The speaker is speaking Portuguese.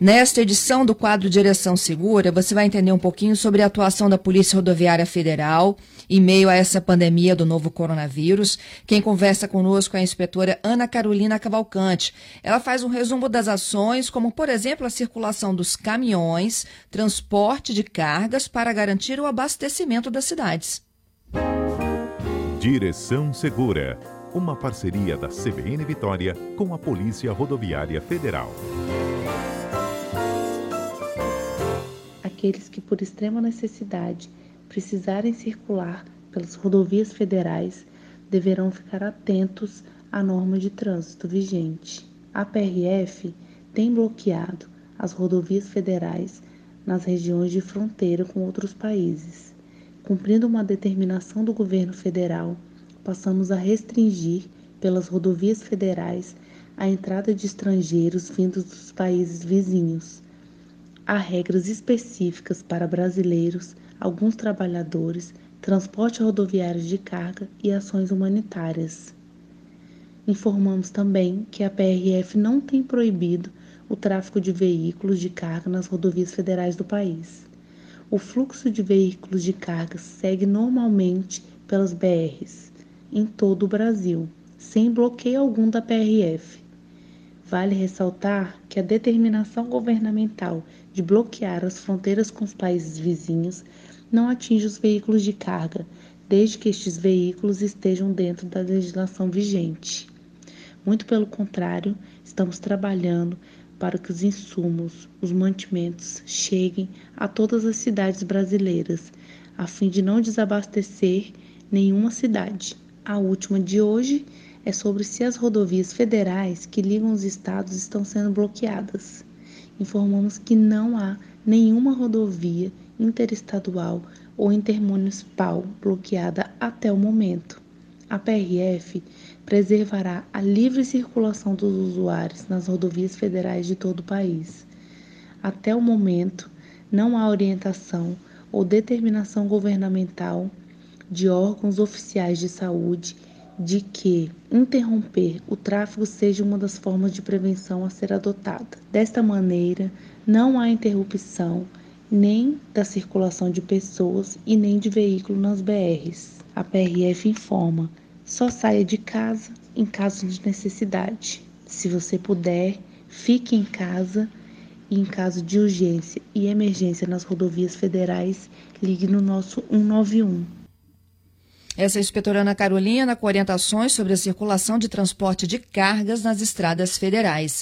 Nesta edição do quadro Direção Segura, você vai entender um pouquinho sobre a atuação da Polícia Rodoviária Federal em meio a essa pandemia do novo coronavírus. Quem conversa conosco é a inspetora Ana Carolina Cavalcante. Ela faz um resumo das ações, como, por exemplo, a circulação dos caminhões, transporte de cargas para garantir o abastecimento das cidades. Direção Segura, uma parceria da CBN Vitória com a Polícia Rodoviária Federal. Aqueles que, por extrema necessidade, precisarem circular pelas rodovias federais deverão ficar atentos à norma de trânsito vigente. A PRF tem bloqueado as rodovias federais nas regiões de fronteira com outros países. Cumprindo uma determinação do governo federal, passamos a restringir pelas rodovias federais a entrada de estrangeiros vindos dos países vizinhos há regras específicas para brasileiros, alguns trabalhadores, transporte rodoviário de carga e ações humanitárias. Informamos também que a PRF não tem proibido o tráfego de veículos de carga nas rodovias federais do país. O fluxo de veículos de carga segue normalmente pelas BRs em todo o Brasil, sem bloqueio algum da PRF. Vale ressaltar que a determinação governamental de bloquear as fronteiras com os países vizinhos não atinge os veículos de carga, desde que estes veículos estejam dentro da legislação vigente. Muito pelo contrário, estamos trabalhando para que os insumos, os mantimentos cheguem a todas as cidades brasileiras, a fim de não desabastecer nenhuma cidade. A última de hoje é sobre se as rodovias federais que ligam os estados estão sendo bloqueadas. Informamos que não há nenhuma rodovia interestadual ou intermunicipal bloqueada até o momento. A PRF preservará a livre circulação dos usuários nas rodovias federais de todo o país. Até o momento, não há orientação ou determinação governamental de órgãos oficiais de saúde de que interromper o tráfego seja uma das formas de prevenção a ser adotada. Desta maneira, não há interrupção nem da circulação de pessoas e nem de veículos nas BRs. A PRF informa: só saia de casa em caso de necessidade. Se você puder, fique em casa e em caso de urgência e emergência nas rodovias federais, ligue no nosso 191. Essa é a inspetora Ana Carolina com orientações sobre a circulação de transporte de cargas nas estradas federais.